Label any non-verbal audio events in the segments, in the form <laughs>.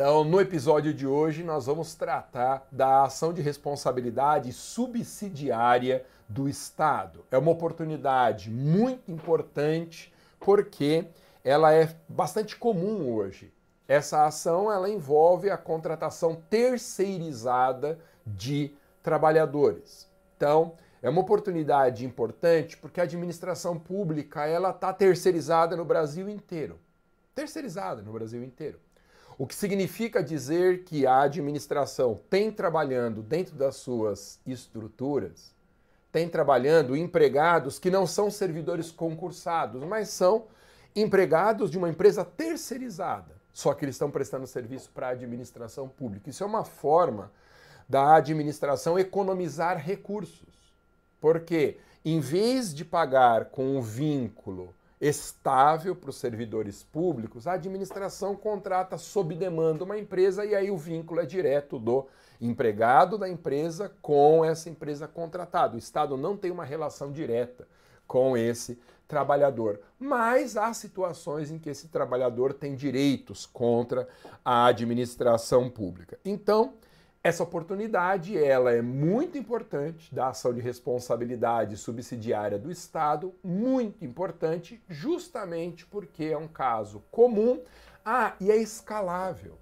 Então, no episódio de hoje, nós vamos tratar da ação de responsabilidade subsidiária do Estado. É uma oportunidade muito importante porque ela é bastante comum hoje. Essa ação ela envolve a contratação terceirizada de trabalhadores. Então, é uma oportunidade importante porque a administração pública ela está terceirizada no Brasil inteiro. Terceirizada no Brasil inteiro. O que significa dizer que a administração tem trabalhando dentro das suas estruturas, tem trabalhando empregados que não são servidores concursados, mas são empregados de uma empresa terceirizada. Só que eles estão prestando serviço para a administração pública. Isso é uma forma da administração economizar recursos. Porque, em vez de pagar com um vínculo estável para os servidores públicos, a administração contrata sob demanda uma empresa e aí o vínculo é direto do empregado da empresa com essa empresa contratada. O Estado não tem uma relação direta com esse trabalhador, mas há situações em que esse trabalhador tem direitos contra a administração pública. Então, essa oportunidade ela é muito importante da ação de responsabilidade subsidiária do Estado, muito importante, justamente porque é um caso comum. Ah, e é escalável.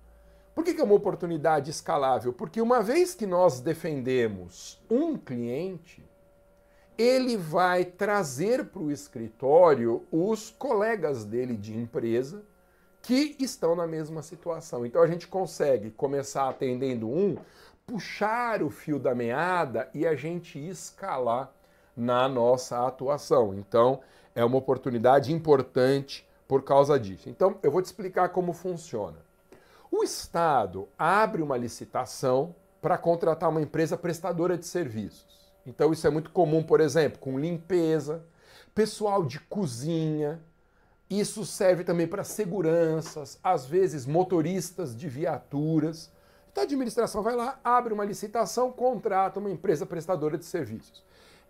Por que, que é uma oportunidade escalável? Porque uma vez que nós defendemos um cliente, ele vai trazer para o escritório os colegas dele de empresa que estão na mesma situação. Então a gente consegue começar atendendo um, puxar o fio da meada e a gente escalar na nossa atuação. Então é uma oportunidade importante por causa disso. Então eu vou te explicar como funciona. O Estado abre uma licitação para contratar uma empresa prestadora de serviços. Então isso é muito comum, por exemplo, com limpeza, pessoal de cozinha, isso serve também para seguranças, às vezes motoristas de viaturas. Então a administração vai lá, abre uma licitação, contrata uma empresa prestadora de serviços.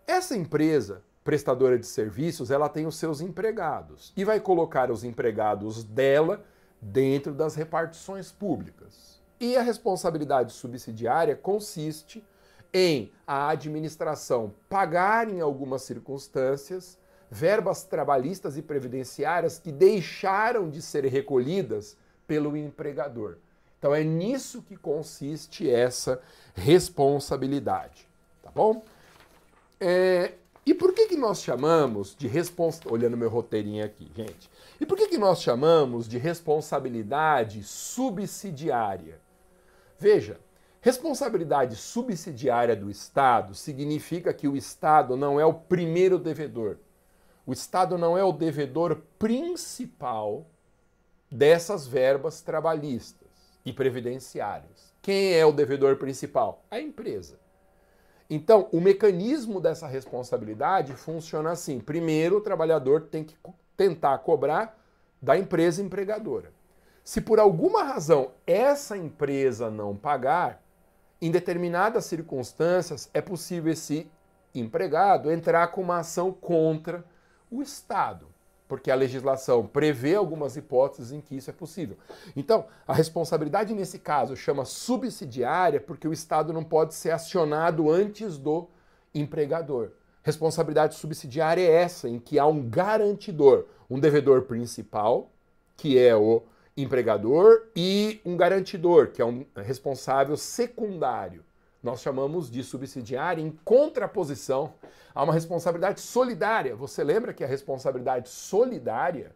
Essa empresa prestadora de serviços, ela tem os seus empregados e vai colocar os empregados dela dentro das repartições públicas. E a responsabilidade subsidiária consiste em a administração pagar em algumas circunstâncias verbas trabalhistas e previdenciárias que deixaram de ser recolhidas pelo empregador. Então é nisso que consiste essa responsabilidade, tá bom? É, e por que, que nós chamamos de responsabilidade, olhando meu roteirinho aqui, gente, e por que, que nós chamamos de responsabilidade subsidiária? Veja, responsabilidade subsidiária do Estado significa que o Estado não é o primeiro devedor. O Estado não é o devedor principal dessas verbas trabalhistas e previdenciárias. Quem é o devedor principal? A empresa. Então, o mecanismo dessa responsabilidade funciona assim: primeiro, o trabalhador tem que tentar cobrar da empresa empregadora. Se por alguma razão essa empresa não pagar, em determinadas circunstâncias é possível esse empregado entrar com uma ação contra o Estado, porque a legislação prevê algumas hipóteses em que isso é possível. Então, a responsabilidade nesse caso chama subsidiária porque o Estado não pode ser acionado antes do empregador. Responsabilidade subsidiária é essa, em que há um garantidor, um devedor principal, que é o empregador, e um garantidor, que é um responsável secundário nós chamamos de subsidiária em contraposição a uma responsabilidade solidária. Você lembra que a responsabilidade solidária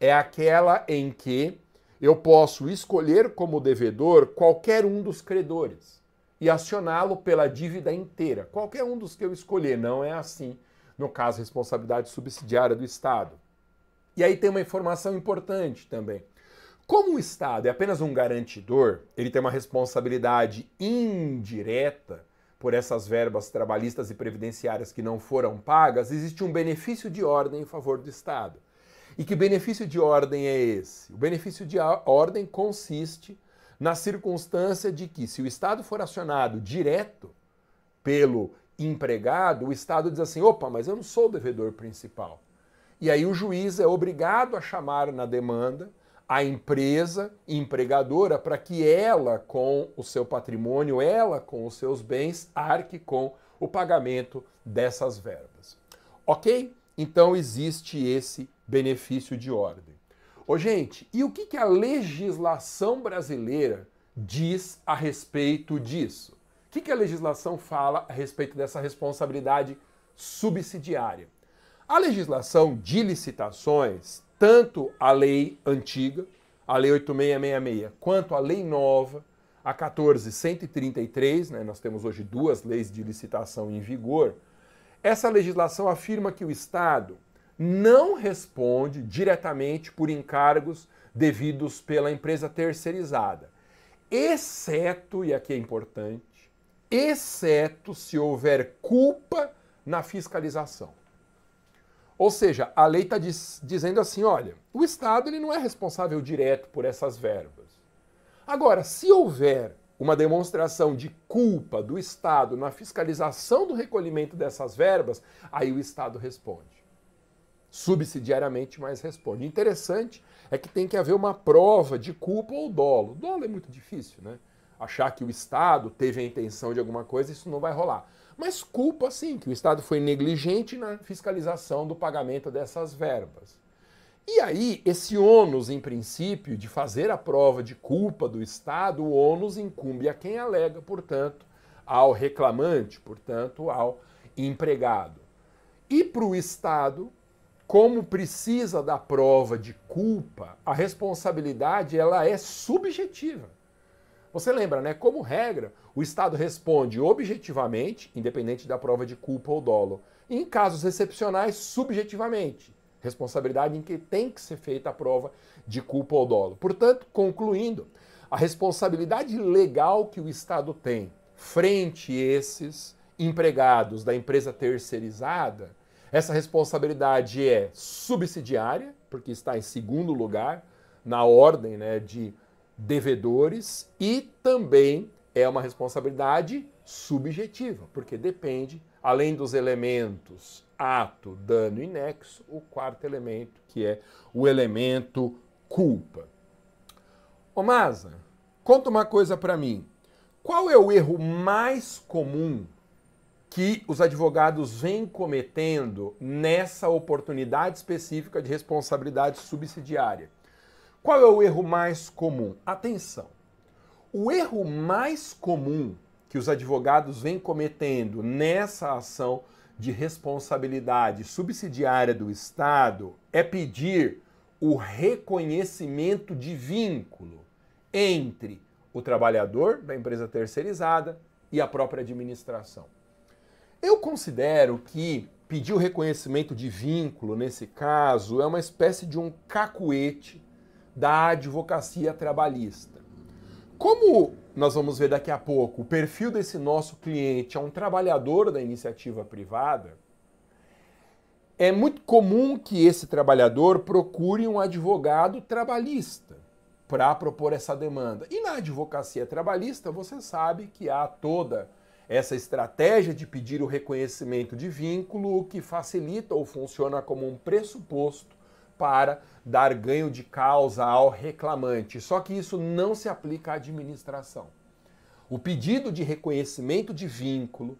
é aquela em que eu posso escolher como devedor qualquer um dos credores e acioná-lo pela dívida inteira. Qualquer um dos que eu escolher, não é assim no caso responsabilidade subsidiária do Estado. E aí tem uma informação importante também. Como o Estado é apenas um garantidor, ele tem uma responsabilidade indireta por essas verbas trabalhistas e previdenciárias que não foram pagas, existe um benefício de ordem em favor do Estado. E que benefício de ordem é esse? O benefício de ordem consiste na circunstância de que, se o Estado for acionado direto pelo empregado, o Estado diz assim: opa, mas eu não sou o devedor principal. E aí o juiz é obrigado a chamar na demanda a empresa empregadora para que ela, com o seu patrimônio, ela, com os seus bens, arque com o pagamento dessas verbas. Ok? Então existe esse benefício de ordem. Ô, gente, e o que, que a legislação brasileira diz a respeito disso? O que, que a legislação fala a respeito dessa responsabilidade subsidiária? A legislação de licitações, tanto a lei antiga, a lei 8666, quanto a lei nova, a 14133, né, nós temos hoje duas leis de licitação em vigor, essa legislação afirma que o Estado não responde diretamente por encargos devidos pela empresa terceirizada, exceto, e aqui é importante, exceto se houver culpa na fiscalização. Ou seja, a lei está diz, dizendo assim: olha, o Estado ele não é responsável direto por essas verbas. Agora, se houver uma demonstração de culpa do Estado na fiscalização do recolhimento dessas verbas, aí o Estado responde. Subsidiariamente, mas responde. Interessante é que tem que haver uma prova de culpa ou dolo. Dolo é muito difícil, né? Achar que o Estado teve a intenção de alguma coisa, isso não vai rolar. Mas culpa sim, que o Estado foi negligente na fiscalização do pagamento dessas verbas. E aí, esse ônus, em princípio, de fazer a prova de culpa do Estado, o ônus incumbe a quem alega, portanto, ao reclamante, portanto, ao empregado. E para o Estado, como precisa da prova de culpa, a responsabilidade ela é subjetiva. Você lembra, né? Como regra, o Estado responde objetivamente, independente da prova de culpa ou dolo. E em casos excepcionais, subjetivamente. Responsabilidade em que tem que ser feita a prova de culpa ou dolo. Portanto, concluindo, a responsabilidade legal que o Estado tem frente a esses empregados da empresa terceirizada, essa responsabilidade é subsidiária, porque está em segundo lugar na ordem né, de devedores e também é uma responsabilidade subjetiva, porque depende, além dos elementos ato, dano e nexo, o quarto elemento, que é o elemento culpa. Ô Maza, conta uma coisa para mim. Qual é o erro mais comum que os advogados vêm cometendo nessa oportunidade específica de responsabilidade subsidiária? Qual é o erro mais comum? Atenção! O erro mais comum que os advogados vêm cometendo nessa ação de responsabilidade subsidiária do Estado é pedir o reconhecimento de vínculo entre o trabalhador da empresa terceirizada e a própria administração. Eu considero que pedir o reconhecimento de vínculo, nesse caso, é uma espécie de um cacuete da advocacia trabalhista. Como nós vamos ver daqui a pouco, o perfil desse nosso cliente é um trabalhador da iniciativa privada, é muito comum que esse trabalhador procure um advogado trabalhista para propor essa demanda. E na advocacia trabalhista, você sabe que há toda essa estratégia de pedir o reconhecimento de vínculo que facilita ou funciona como um pressuposto para dar ganho de causa ao reclamante. Só que isso não se aplica à administração. O pedido de reconhecimento de vínculo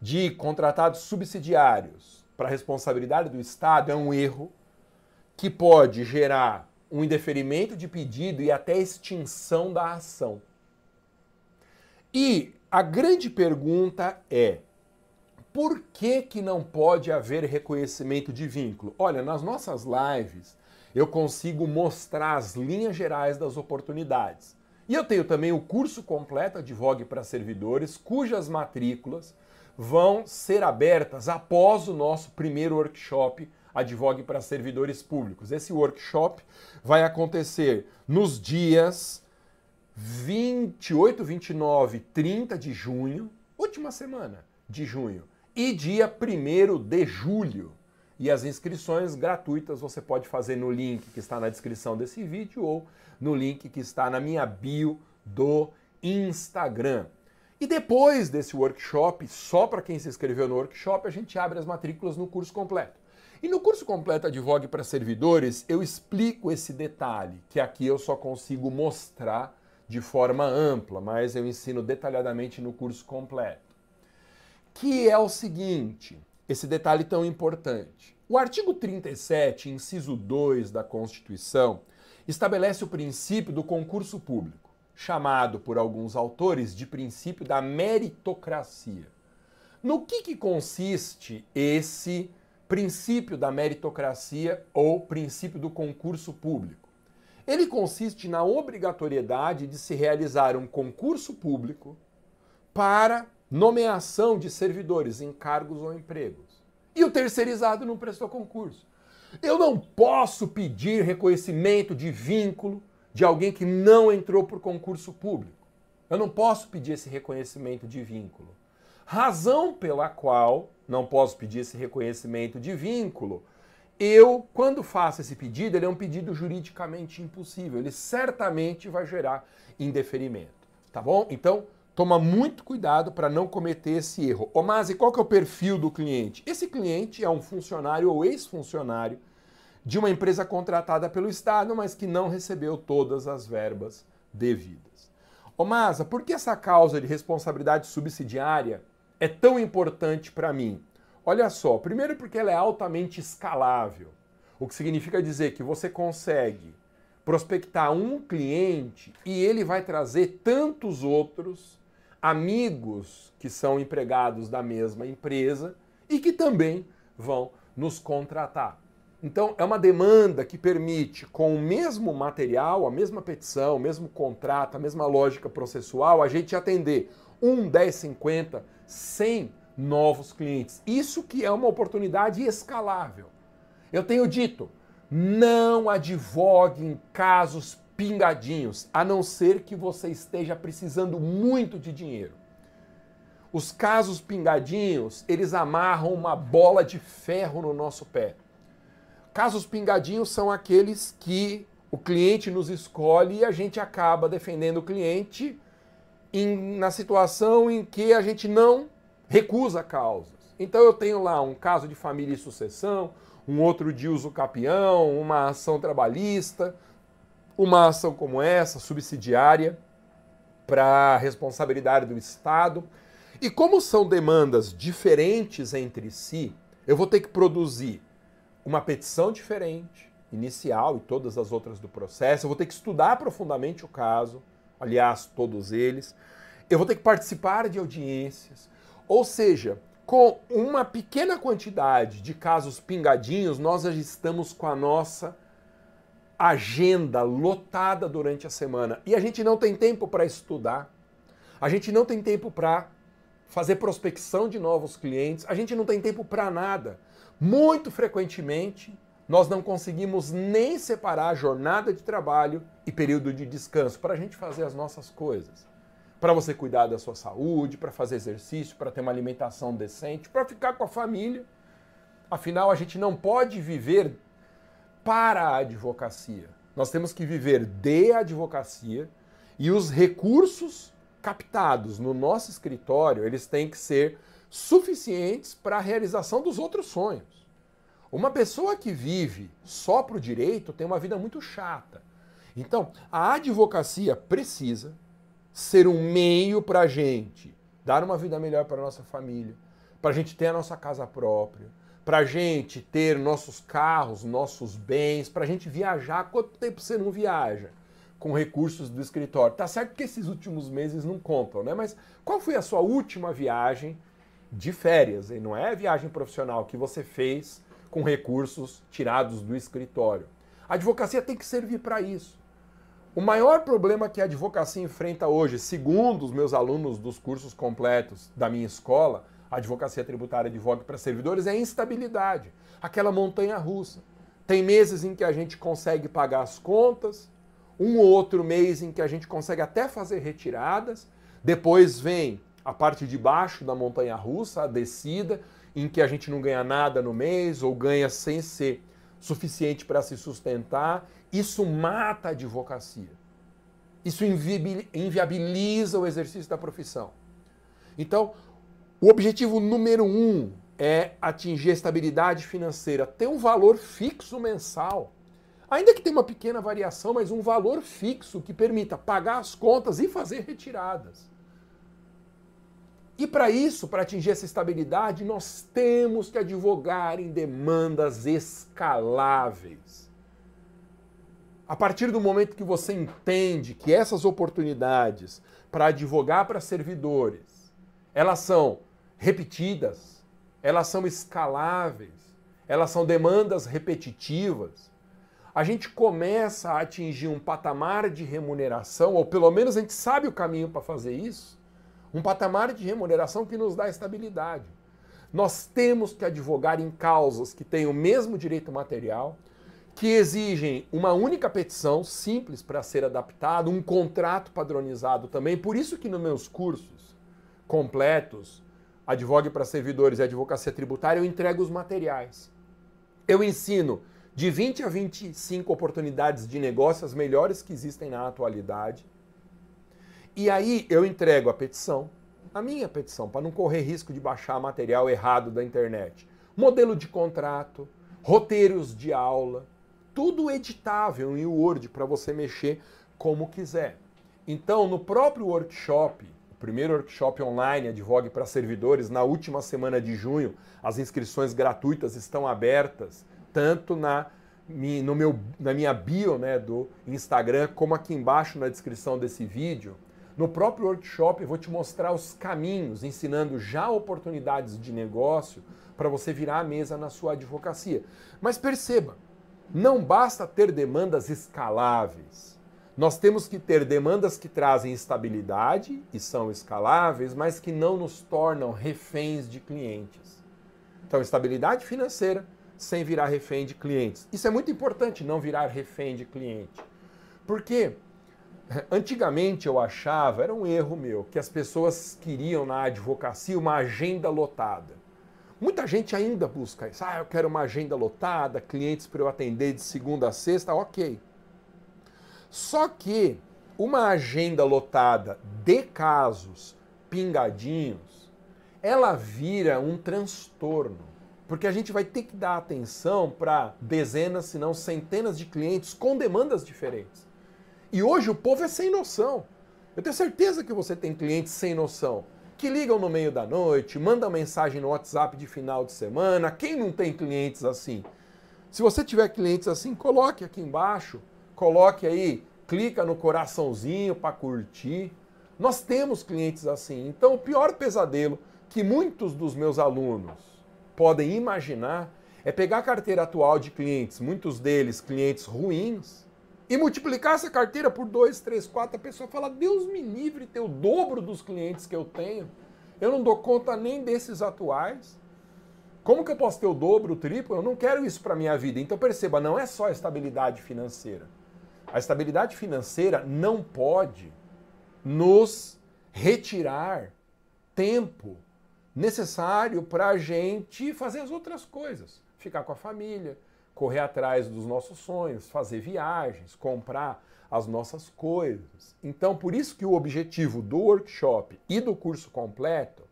de contratados subsidiários para responsabilidade do Estado é um erro que pode gerar um indeferimento de pedido e até extinção da ação. E a grande pergunta é: por que, que não pode haver reconhecimento de vínculo? Olha, nas nossas lives eu consigo mostrar as linhas gerais das oportunidades. E eu tenho também o curso completo Advogue para Servidores, cujas matrículas vão ser abertas após o nosso primeiro workshop Advogue para Servidores Públicos. Esse workshop vai acontecer nos dias 28, 29 30 de junho, última semana de junho e dia 1 de julho. E as inscrições gratuitas você pode fazer no link que está na descrição desse vídeo ou no link que está na minha bio do Instagram. E depois desse workshop, só para quem se inscreveu no workshop, a gente abre as matrículas no curso completo. E no curso completo Advogue para Servidores, eu explico esse detalhe, que aqui eu só consigo mostrar de forma ampla, mas eu ensino detalhadamente no curso completo. Que é o seguinte, esse detalhe tão importante. O artigo 37, inciso 2 da Constituição, estabelece o princípio do concurso público, chamado por alguns autores de princípio da meritocracia. No que, que consiste esse princípio da meritocracia ou princípio do concurso público? Ele consiste na obrigatoriedade de se realizar um concurso público para nomeação de servidores em cargos ou empregos. E o terceirizado não prestou concurso. Eu não posso pedir reconhecimento de vínculo de alguém que não entrou por concurso público. Eu não posso pedir esse reconhecimento de vínculo. Razão pela qual não posso pedir esse reconhecimento de vínculo. Eu, quando faço esse pedido, ele é um pedido juridicamente impossível. Ele certamente vai gerar indeferimento. Tá bom? Então, toma muito cuidado para não cometer esse erro. Ô Masi, qual que é o perfil do cliente? Esse cliente é um funcionário ou ex-funcionário de uma empresa contratada pelo Estado, mas que não recebeu todas as verbas devidas. Ô Masa, por que essa causa de responsabilidade subsidiária é tão importante para mim? Olha só, primeiro porque ela é altamente escalável, o que significa dizer que você consegue prospectar um cliente e ele vai trazer tantos outros amigos que são empregados da mesma empresa e que também vão nos contratar. Então, é uma demanda que permite, com o mesmo material, a mesma petição, o mesmo contrato, a mesma lógica processual, a gente atender um, 10, 50, 100 novos clientes. Isso que é uma oportunidade escalável. Eu tenho dito, não advogue em casos pingadinhos, a não ser que você esteja precisando muito de dinheiro. Os casos pingadinhos, eles amarram uma bola de ferro no nosso pé. Casos pingadinhos são aqueles que o cliente nos escolhe e a gente acaba defendendo o cliente em, na situação em que a gente não recusa causas. Então eu tenho lá um caso de família e sucessão, um outro de uso capião, uma ação trabalhista, uma ação como essa, subsidiária, para responsabilidade do Estado. E como são demandas diferentes entre si, eu vou ter que produzir uma petição diferente, inicial e todas as outras do processo. Eu vou ter que estudar profundamente o caso, aliás, todos eles. Eu vou ter que participar de audiências. Ou seja, com uma pequena quantidade de casos pingadinhos, nós já estamos com a nossa agenda lotada durante a semana e a gente não tem tempo para estudar, a gente não tem tempo para fazer prospecção de novos clientes, a gente não tem tempo para nada. Muito frequentemente, nós não conseguimos nem separar jornada de trabalho e período de descanso para a gente fazer as nossas coisas. Para você cuidar da sua saúde, para fazer exercício, para ter uma alimentação decente, para ficar com a família. Afinal, a gente não pode viver para a advocacia. Nós temos que viver de advocacia e os recursos captados no nosso escritório, eles têm que ser suficientes para a realização dos outros sonhos. Uma pessoa que vive só para o direito tem uma vida muito chata. Então, a advocacia precisa ser um meio para a gente dar uma vida melhor para a nossa família, para a gente ter a nossa casa própria, para a gente ter nossos carros, nossos bens, para a gente viajar. Quanto tempo você não viaja com recursos do escritório? Tá certo que esses últimos meses não contam, né? Mas qual foi a sua última viagem de férias? E não é viagem profissional que você fez com recursos tirados do escritório. A advocacia tem que servir para isso. O maior problema que a advocacia enfrenta hoje, segundo os meus alunos dos cursos completos da minha escola, a advocacia tributária advoga para servidores é instabilidade, aquela montanha russa. Tem meses em que a gente consegue pagar as contas, um ou outro mês em que a gente consegue até fazer retiradas, depois vem a parte de baixo da montanha russa, a descida, em que a gente não ganha nada no mês ou ganha sem ser suficiente para se sustentar. Isso mata a advocacia. Isso inviabiliza o exercício da profissão. Então, o objetivo número um é atingir a estabilidade financeira, ter um valor fixo mensal. Ainda que tenha uma pequena variação, mas um valor fixo que permita pagar as contas e fazer retiradas. E para isso, para atingir essa estabilidade, nós temos que advogar em demandas escaláveis. A partir do momento que você entende que essas oportunidades para advogar para servidores, elas são repetidas, elas são escaláveis, elas são demandas repetitivas, a gente começa a atingir um patamar de remuneração, ou pelo menos a gente sabe o caminho para fazer isso, um patamar de remuneração que nos dá estabilidade. Nós temos que advogar em causas que têm o mesmo direito material, que exigem uma única petição simples para ser adaptado, um contrato padronizado também. Por isso que nos meus cursos completos, Advogue para Servidores e Advocacia Tributária, eu entrego os materiais. Eu ensino de 20 a 25 oportunidades de negócio, as melhores que existem na atualidade. E aí eu entrego a petição, a minha petição, para não correr risco de baixar material errado da internet. Modelo de contrato, roteiros de aula, tudo editável em Word para você mexer como quiser. Então, no próprio workshop, primeiro workshop online Advogue para servidores, na última semana de junho, as inscrições gratuitas estão abertas tanto na, no meu, na minha bio né, do Instagram, como aqui embaixo na descrição desse vídeo. No próprio workshop eu vou te mostrar os caminhos, ensinando já oportunidades de negócio para você virar a mesa na sua advocacia. Mas perceba, não basta ter demandas escaláveis. Nós temos que ter demandas que trazem estabilidade e são escaláveis, mas que não nos tornam reféns de clientes. Então, estabilidade financeira, sem virar refém de clientes. Isso é muito importante, não virar refém de cliente. Porque <laughs> antigamente eu achava, era um erro meu, que as pessoas queriam na advocacia uma agenda lotada. Muita gente ainda busca isso. Ah, eu quero uma agenda lotada, clientes para eu atender de segunda a sexta, ok. Só que uma agenda lotada de casos pingadinhos, ela vira um transtorno porque a gente vai ter que dar atenção para dezenas, se não centenas de clientes com demandas diferentes. E hoje o povo é sem noção. Eu tenho certeza que você tem clientes sem noção, que ligam no meio da noite, mandam mensagem no WhatsApp de final de semana. Quem não tem clientes assim? Se você tiver clientes assim, coloque aqui embaixo, coloque aí, clica no coraçãozinho para curtir. Nós temos clientes assim. Então, o pior pesadelo que muitos dos meus alunos podem imaginar é pegar a carteira atual de clientes, muitos deles clientes ruins, e multiplicar essa carteira por dois, três, quatro, a pessoa fala: Deus me livre ter o dobro dos clientes que eu tenho. Eu não dou conta nem desses atuais. Como que eu posso ter o dobro, o triplo? Eu não quero isso para minha vida. Então perceba, não é só estabilidade financeira. A estabilidade financeira não pode nos retirar tempo necessário para a gente fazer as outras coisas. Ficar com a família, correr atrás dos nossos sonhos, fazer viagens, comprar as nossas coisas. Então, por isso que o objetivo do workshop e do curso completo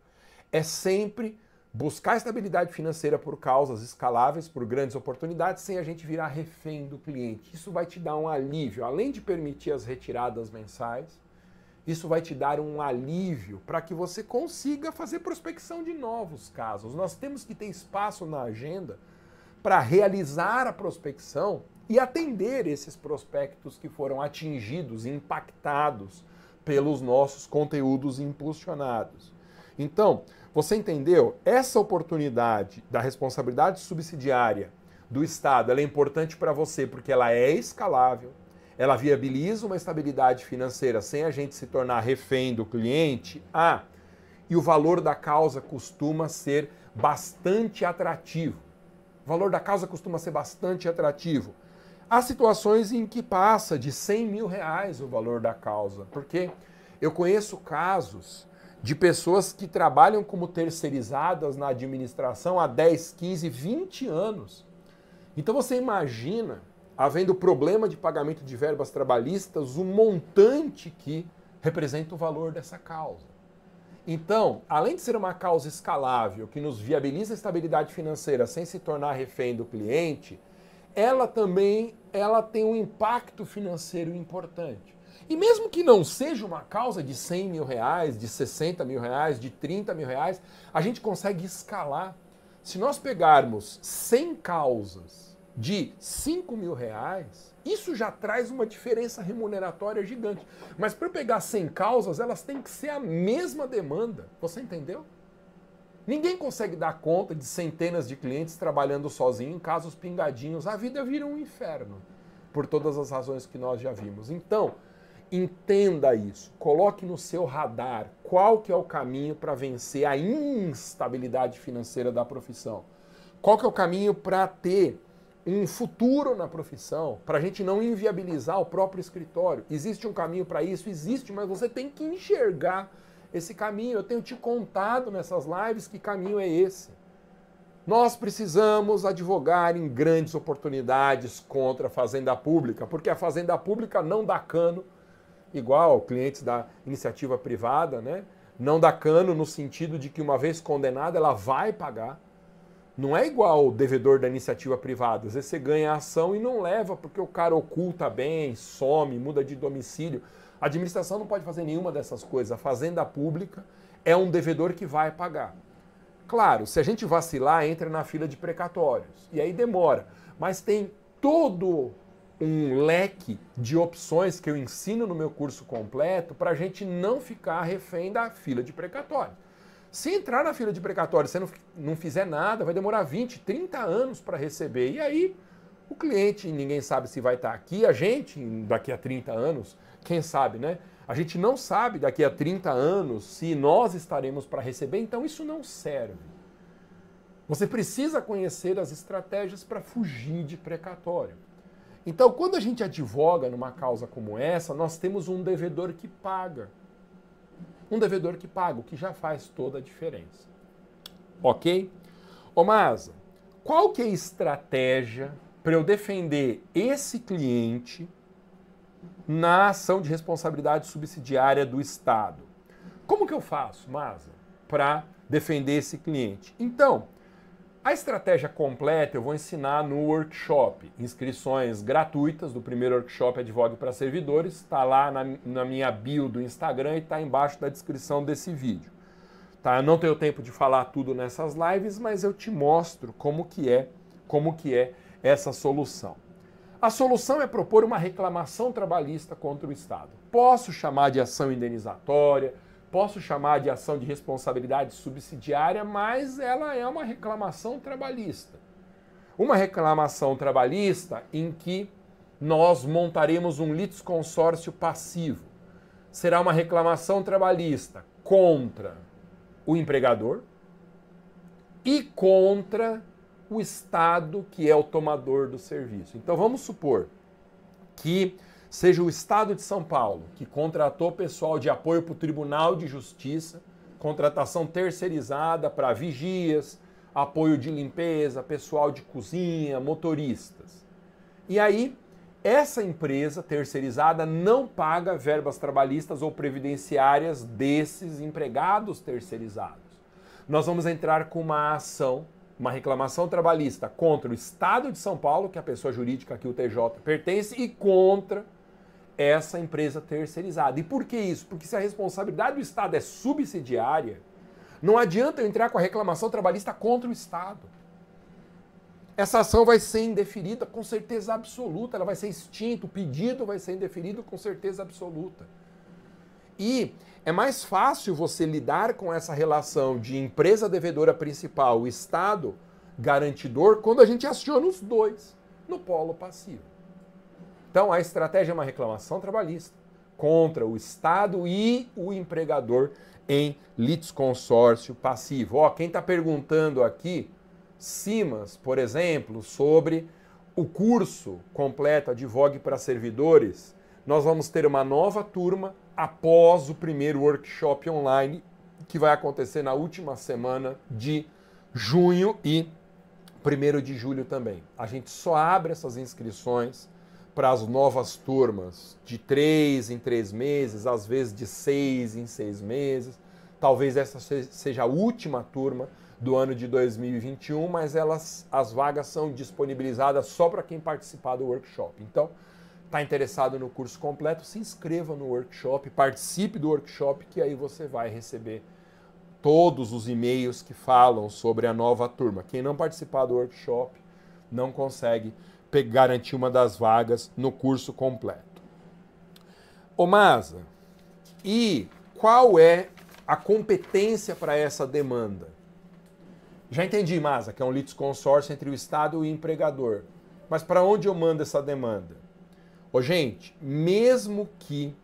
é sempre buscar estabilidade financeira por causas escaláveis, por grandes oportunidades, sem a gente virar refém do cliente. Isso vai te dar um alívio, além de permitir as retiradas mensais, isso vai te dar um alívio para que você consiga fazer prospecção de novos casos. Nós temos que ter espaço na agenda para realizar a prospecção e atender esses prospectos que foram atingidos, impactados pelos nossos conteúdos impulsionados. Então, você entendeu? Essa oportunidade da responsabilidade subsidiária do Estado é importante para você porque ela é escalável, ela viabiliza uma estabilidade financeira sem a gente se tornar refém do cliente. Ah, e o valor da causa costuma ser bastante atrativo. O valor da causa costuma ser bastante atrativo. Há situações em que passa de 100 mil reais o valor da causa, porque eu conheço casos de pessoas que trabalham como terceirizadas na administração há 10, 15, 20 anos. Então você imagina havendo problema de pagamento de verbas trabalhistas, o montante que representa o valor dessa causa. Então, além de ser uma causa escalável que nos viabiliza a estabilidade financeira sem se tornar refém do cliente, ela também ela tem um impacto financeiro importante. E mesmo que não seja uma causa de 100 mil reais, de 60 mil reais, de 30 mil reais, a gente consegue escalar. Se nós pegarmos 100 causas de 5 mil reais, isso já traz uma diferença remuneratória gigante. Mas para pegar 100 causas, elas têm que ser a mesma demanda. Você entendeu? Ninguém consegue dar conta de centenas de clientes trabalhando sozinho em casos pingadinhos. A vida vira um inferno, por todas as razões que nós já vimos. Então, Entenda isso, coloque no seu radar qual que é o caminho para vencer a instabilidade financeira da profissão. Qual que é o caminho para ter um futuro na profissão, para a gente não inviabilizar o próprio escritório. Existe um caminho para isso? Existe, mas você tem que enxergar esse caminho. Eu tenho te contado nessas lives que caminho é esse. Nós precisamos advogar em grandes oportunidades contra a fazenda pública, porque a fazenda pública não dá cano igual clientes da iniciativa privada, né? Não dá cano no sentido de que uma vez condenada ela vai pagar. Não é igual o devedor da iniciativa privada. Às vezes você ganha a ação e não leva porque o cara oculta bem, some, muda de domicílio. A administração não pode fazer nenhuma dessas coisas. A fazenda pública é um devedor que vai pagar. Claro, se a gente vacilar, entra na fila de precatórios. E aí demora. Mas tem todo um leque de opções que eu ensino no meu curso completo para a gente não ficar refém da fila de precatório. Se entrar na fila de precatório você não, não fizer nada, vai demorar 20, 30 anos para receber. E aí o cliente, ninguém sabe se vai estar aqui, a gente, daqui a 30 anos, quem sabe, né? A gente não sabe daqui a 30 anos se nós estaremos para receber, então isso não serve. Você precisa conhecer as estratégias para fugir de precatório. Então, quando a gente advoga numa causa como essa, nós temos um devedor que paga. Um devedor que paga, o que já faz toda a diferença. Ok? Ô Masa, qual que é a estratégia para eu defender esse cliente na ação de responsabilidade subsidiária do Estado? Como que eu faço, Masa, para defender esse cliente? Então, a estratégia completa eu vou ensinar no workshop. Inscrições gratuitas do primeiro workshop Advogue para Servidores. Está lá na, na, minha bio do Instagram e está embaixo da descrição desse vídeo. Tá? Eu não tenho tempo de falar tudo nessas lives, mas eu te mostro como que é, como que é essa solução. A solução é propor uma reclamação trabalhista contra o Estado. Posso chamar de ação indenizatória, posso chamar de ação de responsabilidade subsidiária, mas ela é uma reclamação trabalhista. Uma reclamação trabalhista em que nós montaremos um litisconsórcio passivo. Será uma reclamação trabalhista contra o empregador e contra o Estado, que é o tomador do serviço. Então vamos supor que seja o Estado de São Paulo, que contratou pessoal de apoio para o Tribunal de Justiça, contratação terceirizada para vigias, apoio de limpeza, pessoal de cozinha, motoristas. E aí, essa empresa terceirizada não paga verbas trabalhistas ou previdenciárias desses empregados terceirizados. Nós vamos entrar com uma ação, uma reclamação trabalhista contra o Estado de São Paulo, que é a pessoa jurídica que o TJ pertence, e contra essa empresa terceirizada. E por que isso? Porque se a responsabilidade do Estado é subsidiária, não adianta eu entrar com a reclamação trabalhista contra o Estado. Essa ação vai ser indeferida com certeza absoluta, ela vai ser extinta, o pedido vai ser indeferido com certeza absoluta. E é mais fácil você lidar com essa relação de empresa devedora principal, Estado garantidor, quando a gente aciona os dois no polo passivo. Então, a estratégia é uma reclamação trabalhista contra o Estado e o empregador em litisconsórcio passivo. Ó, quem está perguntando aqui, Simas, por exemplo, sobre o curso completo Advogue para Servidores, nós vamos ter uma nova turma após o primeiro workshop online, que vai acontecer na última semana de junho e primeiro de julho também. A gente só abre essas inscrições para as novas turmas, de três em três meses, às vezes de seis em seis meses. Talvez essa seja a última turma do ano de 2021, mas elas, as vagas são disponibilizadas só para quem participar do workshop. Então, está interessado no curso completo, se inscreva no workshop, participe do workshop, que aí você vai receber todos os e-mails que falam sobre a nova turma. Quem não participar do workshop não consegue garantir uma das vagas no curso completo. Ô Masa, e qual é a competência para essa demanda? Já entendi, Masa, que é um litisconsórcio entre o Estado e o empregador. Mas para onde eu mando essa demanda? Ô, gente, mesmo que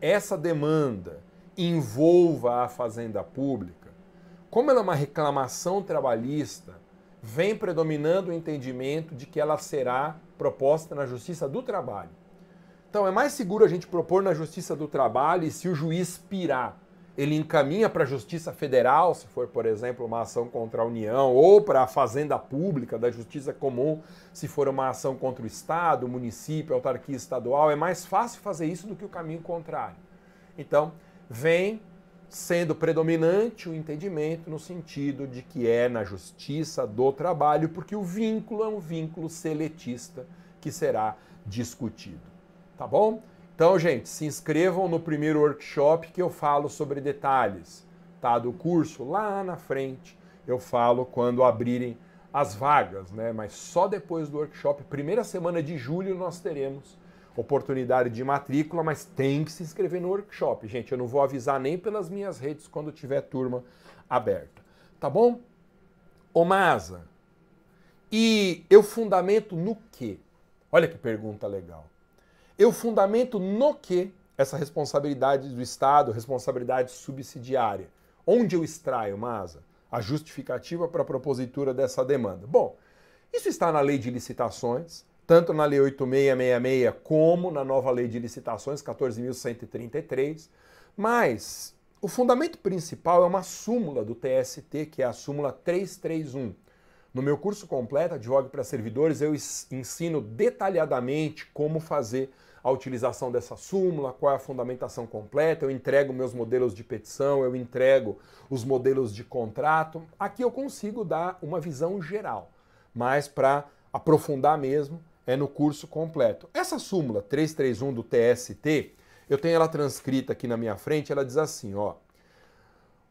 essa demanda envolva a fazenda pública, como ela é uma reclamação trabalhista, vem predominando o entendimento de que ela será proposta na Justiça do Trabalho. Então é mais seguro a gente propor na Justiça do Trabalho e se o juiz pirar, ele encaminha para a Justiça Federal, se for, por exemplo, uma ação contra a União, ou para a Fazenda Pública da Justiça Comum, se for uma ação contra o Estado, município, autarquia estadual. É mais fácil fazer isso do que o caminho contrário. Então, vem sendo predominante o entendimento no sentido de que é na Justiça do Trabalho, porque o vínculo é um vínculo seletista que será discutido. Tá bom? Então, gente, se inscrevam no primeiro workshop que eu falo sobre detalhes, tá? Do curso lá na frente eu falo quando abrirem as vagas, né? Mas só depois do workshop, primeira semana de julho nós teremos oportunidade de matrícula, mas tem que se inscrever no workshop, gente. Eu não vou avisar nem pelas minhas redes quando tiver turma aberta, tá bom? Ô Masa, e eu fundamento no quê? Olha que pergunta legal. Eu fundamento no que essa responsabilidade do Estado, responsabilidade subsidiária? Onde eu extraio, Masa, a justificativa para a propositura dessa demanda? Bom, isso está na lei de licitações, tanto na lei 8666 como na nova lei de licitações 14.133, mas o fundamento principal é uma súmula do TST, que é a súmula 331. No meu curso completo, Advogue para Servidores, eu ensino detalhadamente como fazer a utilização dessa súmula, qual é a fundamentação completa, eu entrego meus modelos de petição, eu entrego os modelos de contrato. Aqui eu consigo dar uma visão geral, mas para aprofundar mesmo é no curso completo. Essa súmula 331 do TST, eu tenho ela transcrita aqui na minha frente, ela diz assim, ó: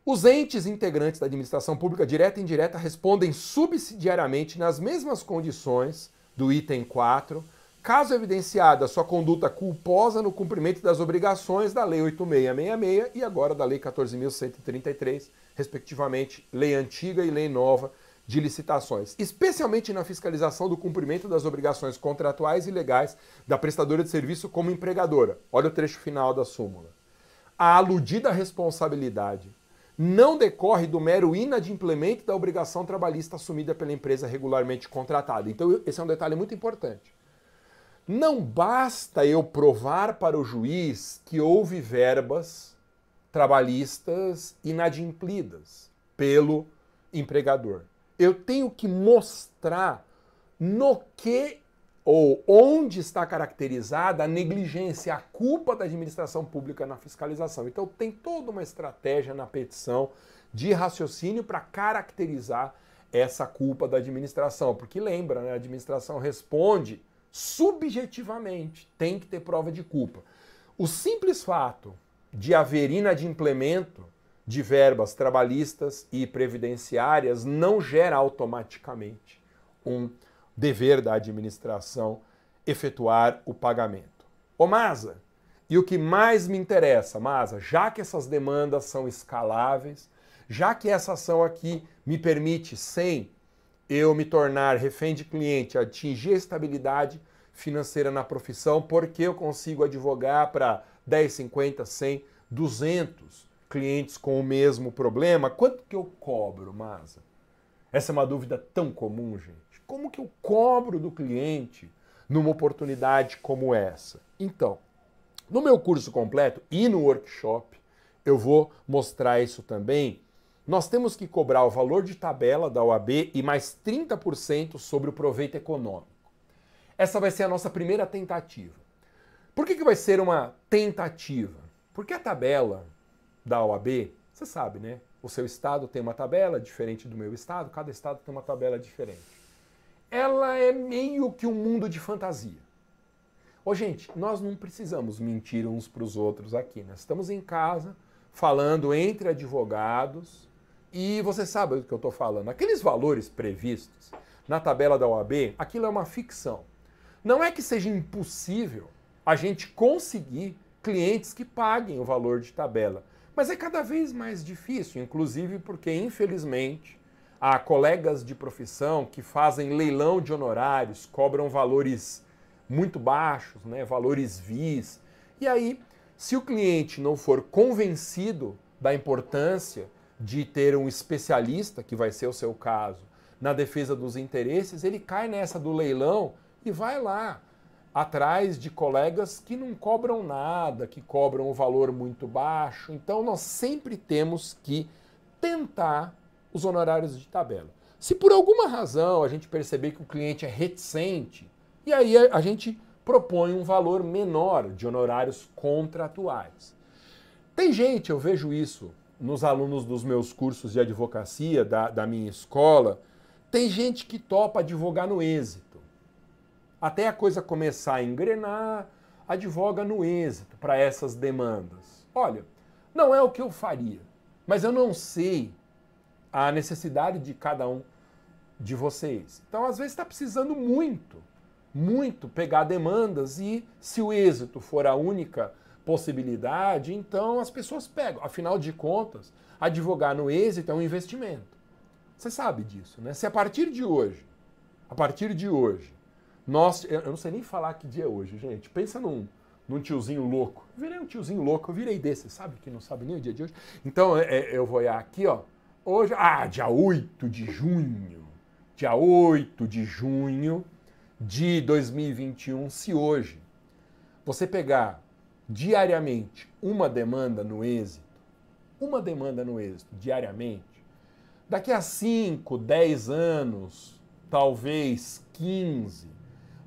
os entes integrantes da administração pública direta e indireta respondem subsidiariamente nas mesmas condições do item 4 Caso evidenciada sua conduta culposa no cumprimento das obrigações da Lei 8666 e agora da Lei 14.133, respectivamente, Lei Antiga e Lei Nova de Licitações, especialmente na fiscalização do cumprimento das obrigações contratuais e legais da prestadora de serviço como empregadora. Olha o trecho final da súmula. A aludida responsabilidade não decorre do mero inadimplemento da obrigação trabalhista assumida pela empresa regularmente contratada. Então, esse é um detalhe muito importante. Não basta eu provar para o juiz que houve verbas trabalhistas inadimplidas pelo empregador. Eu tenho que mostrar no que ou onde está caracterizada a negligência, a culpa da administração pública na fiscalização. Então tem toda uma estratégia na petição de raciocínio para caracterizar essa culpa da administração, porque lembra, né, a administração responde subjetivamente tem que ter prova de culpa. O simples fato de haver inadimplemento de verbas trabalhistas e previdenciárias não gera automaticamente um dever da administração efetuar o pagamento. Ô Masa, e o que mais me interessa, Masa, já que essas demandas são escaláveis, já que essa ação aqui me permite, sem eu me tornar refém de cliente, atingir a estabilidade financeira na profissão, porque eu consigo advogar para 10, 50, 100, 200 clientes com o mesmo problema. Quanto que eu cobro, Masa? Essa é uma dúvida tão comum, gente. Como que eu cobro do cliente numa oportunidade como essa? Então, no meu curso completo e no workshop, eu vou mostrar isso também nós temos que cobrar o valor de tabela da OAB e mais 30% sobre o proveito econômico. Essa vai ser a nossa primeira tentativa. Por que, que vai ser uma tentativa? Porque a tabela da OAB Você sabe, né? O seu estado tem uma tabela diferente do meu estado, cada estado tem uma tabela diferente. Ela é meio que um mundo de fantasia. Ô, gente, nós não precisamos mentir uns para os outros aqui, né? Estamos em casa, falando entre advogados, e você sabe do que eu estou falando. Aqueles valores previstos na tabela da OAB, aquilo é uma ficção. Não é que seja impossível a gente conseguir clientes que paguem o valor de tabela, mas é cada vez mais difícil, inclusive porque, infelizmente, há colegas de profissão que fazem leilão de honorários, cobram valores muito baixos, né, valores vis. E aí, se o cliente não for convencido da importância de ter um especialista, que vai ser o seu caso, na defesa dos interesses, ele cai nessa do leilão e vai lá atrás de colegas que não cobram nada, que cobram um valor muito baixo. Então nós sempre temos que tentar os honorários de tabela. Se por alguma razão a gente perceber que o cliente é reticente, e aí a gente propõe um valor menor de honorários contratuais. Tem gente, eu vejo isso nos alunos dos meus cursos de advocacia, da, da minha escola, tem gente que topa advogar no êxito. Até a coisa começar a engrenar, advoga no êxito para essas demandas. Olha, não é o que eu faria, mas eu não sei a necessidade de cada um de vocês. Então, às vezes, está precisando muito, muito pegar demandas e, se o êxito for a única possibilidade, então as pessoas pegam. Afinal de contas, advogar no êxito é um investimento. Você sabe disso, né? Se a partir de hoje, a partir de hoje, nós. Eu não sei nem falar que dia é hoje, gente. Pensa num, num tiozinho louco. Eu virei um tiozinho louco, eu virei desse, sabe? Que não sabe nem o dia de hoje. Então é, é eu vou olhar aqui, ó. Hoje. Ah, dia 8 de junho. Dia 8 de junho de 2021. Se hoje você pegar diariamente uma demanda no êxito, uma demanda no êxito diariamente, Daqui a 5, 10 anos, talvez 15,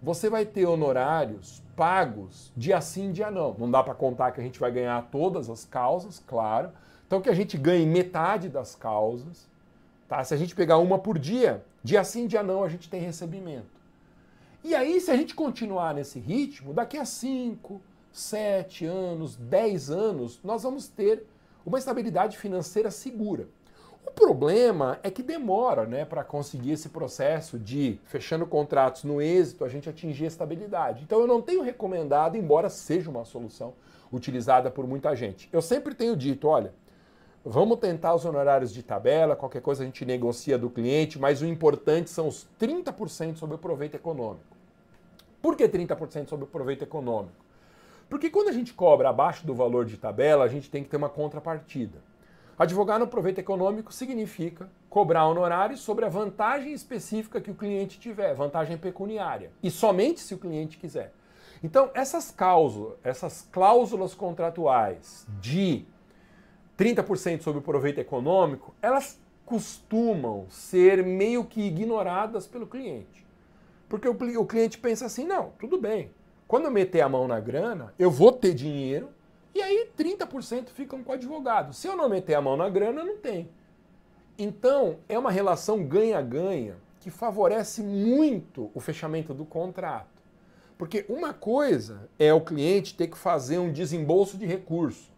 você vai ter honorários pagos dia sim, dia não. Não dá para contar que a gente vai ganhar todas as causas, claro. Então que a gente ganhe metade das causas. Tá? Se a gente pegar uma por dia, dia sim, dia não, a gente tem recebimento. E aí, se a gente continuar nesse ritmo, daqui a 5, 7 anos, 10 anos, nós vamos ter uma estabilidade financeira segura. O problema é que demora né, para conseguir esse processo de, fechando contratos no êxito, a gente atingir a estabilidade. Então eu não tenho recomendado, embora seja uma solução utilizada por muita gente. Eu sempre tenho dito, olha, vamos tentar os honorários de tabela, qualquer coisa a gente negocia do cliente, mas o importante são os 30% sobre o proveito econômico. Por que 30% sobre o proveito econômico? Porque quando a gente cobra abaixo do valor de tabela, a gente tem que ter uma contrapartida. Advogar no proveito econômico significa cobrar honorários sobre a vantagem específica que o cliente tiver, vantagem pecuniária, e somente se o cliente quiser. Então, essas cláusulas, essas cláusulas contratuais de 30% sobre o proveito econômico, elas costumam ser meio que ignoradas pelo cliente. Porque o cliente pensa assim: não, tudo bem, quando eu meter a mão na grana, eu vou ter dinheiro e aí 30% ficam com o advogado. Se eu não meter a mão na grana, não tem. Então, é uma relação ganha-ganha que favorece muito o fechamento do contrato. Porque uma coisa é o cliente ter que fazer um desembolso de recurso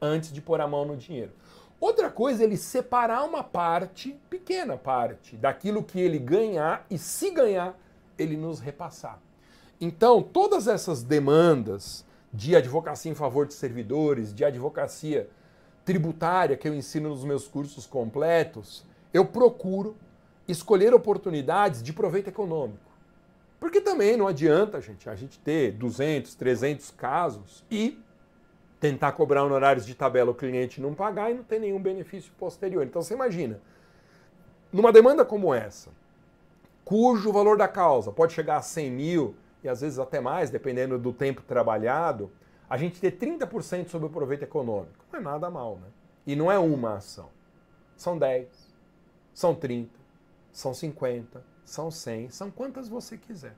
antes de pôr a mão no dinheiro. Outra coisa é ele separar uma parte, pequena parte, daquilo que ele ganhar e, se ganhar, ele nos repassar. Então, todas essas demandas de advocacia em favor de servidores, de advocacia tributária que eu ensino nos meus cursos completos, eu procuro escolher oportunidades de proveito econômico. Porque também não adianta, gente, a gente ter 200, 300 casos e tentar cobrar honorários de tabela o cliente não pagar e não ter nenhum benefício posterior. Então você imagina, numa demanda como essa, cujo valor da causa pode chegar a 100 mil, e às vezes até mais, dependendo do tempo trabalhado, a gente ter 30% sobre o proveito econômico. Não é nada mal, né? E não é uma ação. São 10, são 30, são 50, são 100, são quantas você quiser.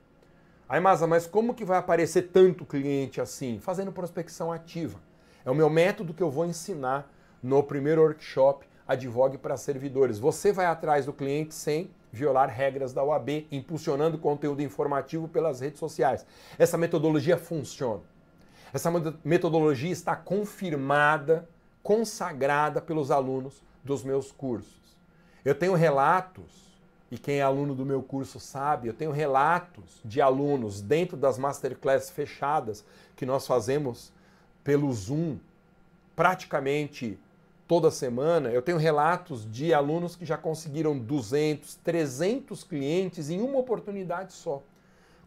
Aí, Masa, mas como que vai aparecer tanto cliente assim? Fazendo prospecção ativa. É o meu método que eu vou ensinar no primeiro workshop Advogue para Servidores. Você vai atrás do cliente sem violar regras da OAB, impulsionando conteúdo informativo pelas redes sociais. Essa metodologia funciona. Essa metodologia está confirmada, consagrada pelos alunos dos meus cursos. Eu tenho relatos, e quem é aluno do meu curso sabe, eu tenho relatos de alunos dentro das masterclass fechadas que nós fazemos pelo Zoom praticamente toda semana. Eu tenho relatos de alunos que já conseguiram 200, 300 clientes em uma oportunidade só.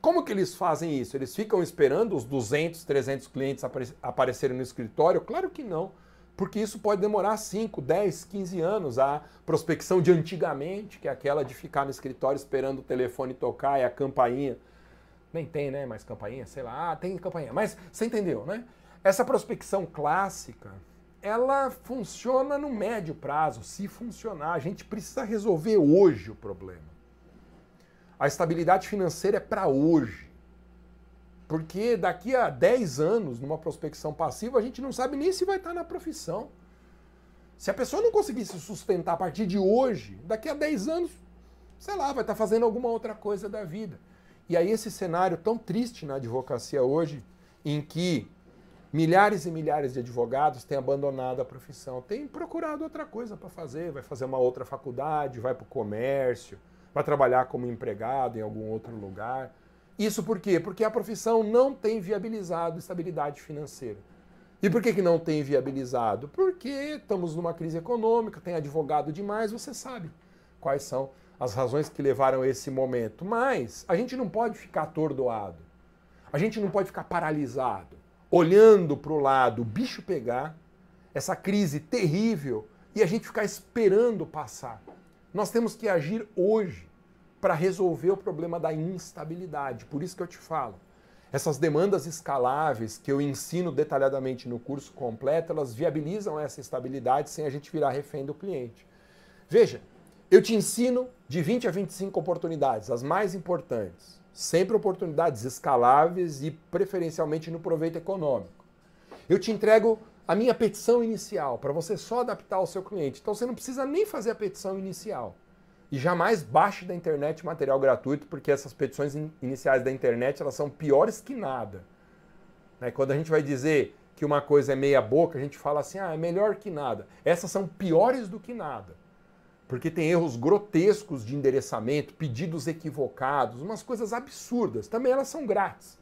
Como que eles fazem isso? Eles ficam esperando os 200, 300 clientes aparecerem no escritório? Claro que não, porque isso pode demorar 5, 10, 15 anos. A prospecção de antigamente, que é aquela de ficar no escritório esperando o telefone tocar e a campainha. Nem tem, né? Mais campainha, sei lá. Ah, tem campainha. Mas você entendeu, né? Essa prospecção clássica, ela funciona no médio prazo, se funcionar. A gente precisa resolver hoje o problema. A estabilidade financeira é para hoje. Porque daqui a 10 anos, numa prospecção passiva, a gente não sabe nem se vai estar na profissão. Se a pessoa não conseguir se sustentar a partir de hoje, daqui a 10 anos, sei lá, vai estar fazendo alguma outra coisa da vida. E aí esse cenário tão triste na advocacia hoje, em que Milhares e milhares de advogados têm abandonado a profissão, têm procurado outra coisa para fazer, vai fazer uma outra faculdade, vai para o comércio, vai trabalhar como empregado em algum outro lugar. Isso por quê? Porque a profissão não tem viabilizado estabilidade financeira. E por que, que não tem viabilizado? Porque estamos numa crise econômica, tem advogado demais, você sabe quais são as razões que levaram a esse momento. Mas a gente não pode ficar atordoado, a gente não pode ficar paralisado olhando para o lado, o bicho pegar, essa crise terrível, e a gente ficar esperando passar. Nós temos que agir hoje para resolver o problema da instabilidade. Por isso que eu te falo. Essas demandas escaláveis que eu ensino detalhadamente no curso completo, elas viabilizam essa estabilidade sem a gente virar refém do cliente. Veja, eu te ensino de 20 a 25 oportunidades, as mais importantes sempre oportunidades escaláveis e preferencialmente no proveito econômico. Eu te entrego a minha petição inicial para você só adaptar ao seu cliente. Então você não precisa nem fazer a petição inicial. E jamais baixe da internet material gratuito, porque essas petições in iniciais da internet elas são piores que nada. Né? Quando a gente vai dizer que uma coisa é meia boca, a gente fala assim, ah, é melhor que nada. Essas são piores do que nada porque tem erros grotescos de endereçamento, pedidos equivocados, umas coisas absurdas. Também elas são grátis.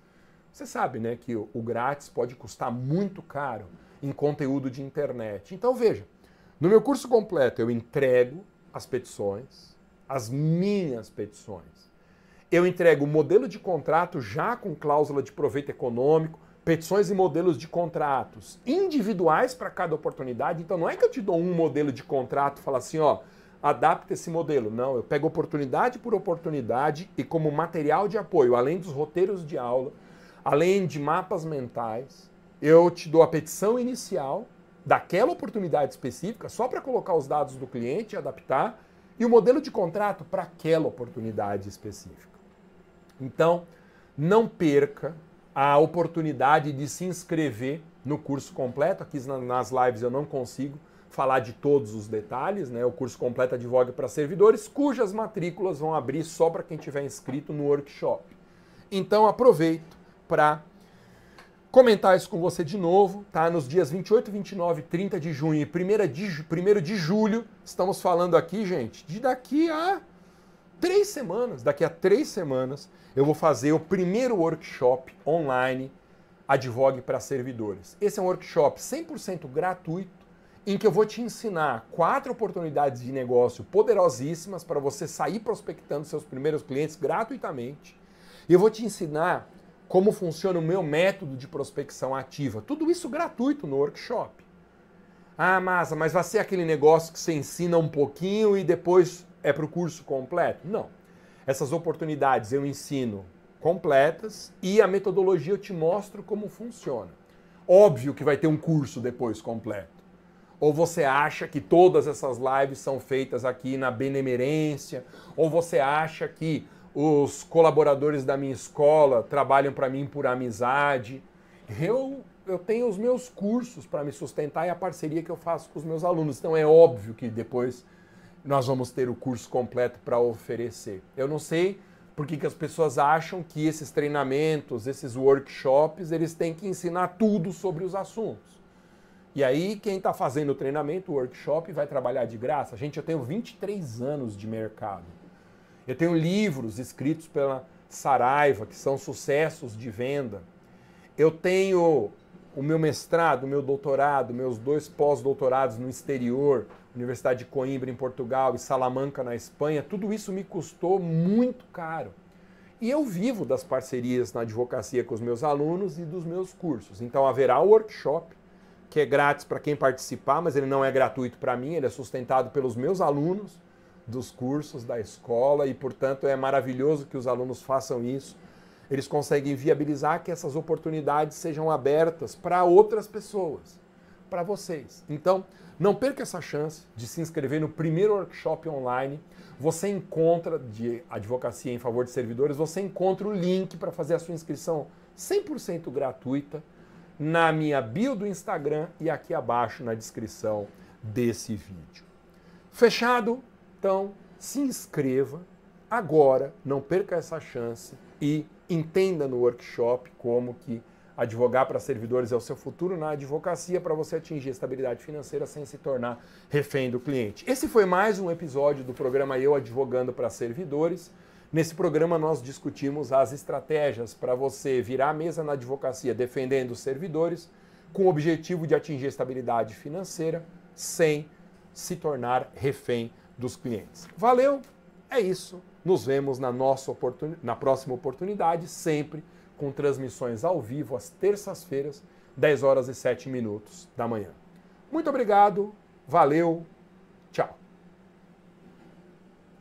Você sabe, né, que o, grátis pode custar muito caro em conteúdo de internet. Então veja, no meu curso completo eu entrego as petições, as minhas petições. Eu entrego o modelo de contrato já com cláusula de proveito econômico, petições e modelos de contratos individuais para cada oportunidade. Então não é que eu te dou um modelo de contrato falo assim, ó, adapta esse modelo. Não, eu pego oportunidade por oportunidade e como material de apoio, além dos roteiros de aula, além de mapas mentais, eu te dou a petição inicial daquela oportunidade específica, só para colocar os dados do cliente e adaptar, e o modelo de contrato para aquela oportunidade específica. Então, não perca a oportunidade de se inscrever no curso completo. Aqui nas lives eu não consigo falar de todos os detalhes, né? O curso completo Advogue para servidores, cujas matrículas vão abrir só para quem tiver inscrito no workshop. Então aproveito para comentar isso com você de novo, tá? Nos dias 28, 29, 30 de junho e 1 de, 1 de julho, estamos falando aqui, gente, de daqui a três semanas. Daqui a três semanas eu vou fazer o primeiro workshop online Advogue para servidores. Esse é um workshop 100% gratuito em que eu vou te ensinar quatro oportunidades de negócio poderosíssimas para você sair prospectando seus primeiros clientes gratuitamente. E eu vou te ensinar como funciona o meu método de prospecção ativa. Tudo isso gratuito no workshop. Ah, massa, mas vai ser aquele negócio que você ensina um pouquinho e depois é para o curso completo? Não. Essas oportunidades eu ensino completas e a metodologia eu te mostro como funciona. Óbvio que vai ter um curso depois completo. Ou você acha que todas essas lives são feitas aqui na benemerência? Ou você acha que os colaboradores da minha escola trabalham para mim por amizade? Eu, eu tenho os meus cursos para me sustentar e a parceria que eu faço com os meus alunos. Então é óbvio que depois nós vamos ter o curso completo para oferecer. Eu não sei por que, que as pessoas acham que esses treinamentos, esses workshops, eles têm que ensinar tudo sobre os assuntos. E aí, quem está fazendo o treinamento, o workshop, vai trabalhar de graça. Gente, eu tenho 23 anos de mercado. Eu tenho livros escritos pela Saraiva, que são sucessos de venda. Eu tenho o meu mestrado, o meu doutorado, meus dois pós-doutorados no exterior, Universidade de Coimbra em Portugal e Salamanca na Espanha, tudo isso me custou muito caro. E eu vivo das parcerias na advocacia com os meus alunos e dos meus cursos. Então haverá workshop, que é grátis para quem participar, mas ele não é gratuito para mim, ele é sustentado pelos meus alunos dos cursos da escola e, portanto, é maravilhoso que os alunos façam isso eles conseguem viabilizar que essas oportunidades sejam abertas para outras pessoas, para vocês. Então, não perca essa chance de se inscrever no primeiro workshop online. Você encontra de advocacia em favor de servidores, você encontra o link para fazer a sua inscrição 100% gratuita na minha bio do Instagram e aqui abaixo na descrição desse vídeo. Fechado? Então, se inscreva agora, não perca essa chance e entenda no workshop como que advogar para servidores é o seu futuro na advocacia para você atingir estabilidade financeira sem se tornar refém do cliente. Esse foi mais um episódio do programa Eu Advogando para Servidores. Nesse programa nós discutimos as estratégias para você virar a mesa na advocacia defendendo os servidores com o objetivo de atingir estabilidade financeira sem se tornar refém dos clientes. Valeu, é isso. Nos vemos na, nossa oportun... na próxima oportunidade, sempre com transmissões ao vivo às terças-feiras, 10 horas e 7 minutos da manhã. Muito obrigado, valeu,